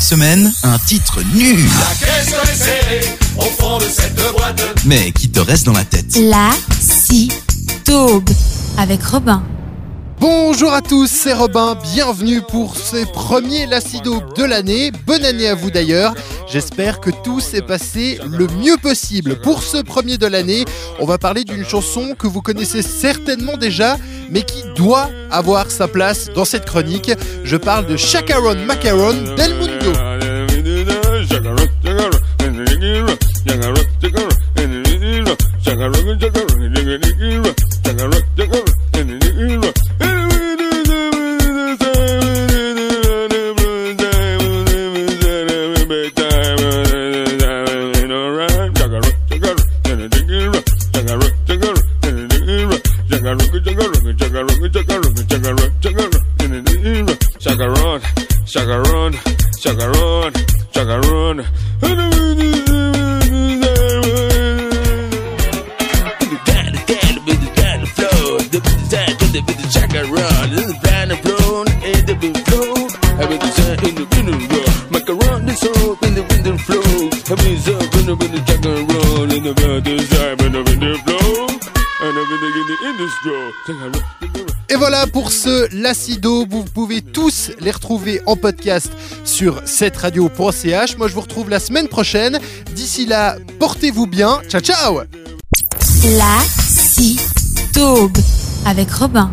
Semaine, un titre nul. Mais qui te reste dans la tête? La si taube avec Robin. Bonjour à tous, c'est Robin, bienvenue pour ce premier Lacido de l'année. Bonne année à vous d'ailleurs. J'espère que tout s'est passé le mieux possible. Pour ce premier de l'année, on va parler d'une chanson que vous connaissez certainement déjà, mais qui doit avoir sa place dans cette chronique. Je parle de Chacaron Macaron Del Mundo. chugga chugga chugga chugga chugga chugga chugga chugga chugga chugga Macaron in the pan of brown in the wind flow. Having the sun in the in the the sun in the in the is in the Et voilà pour ce Lacido. Vous pouvez tous les retrouver en podcast sur cette radio.ch. Moi, je vous retrouve la semaine prochaine. D'ici là, portez-vous bien. Ciao, ciao La si avec Robin.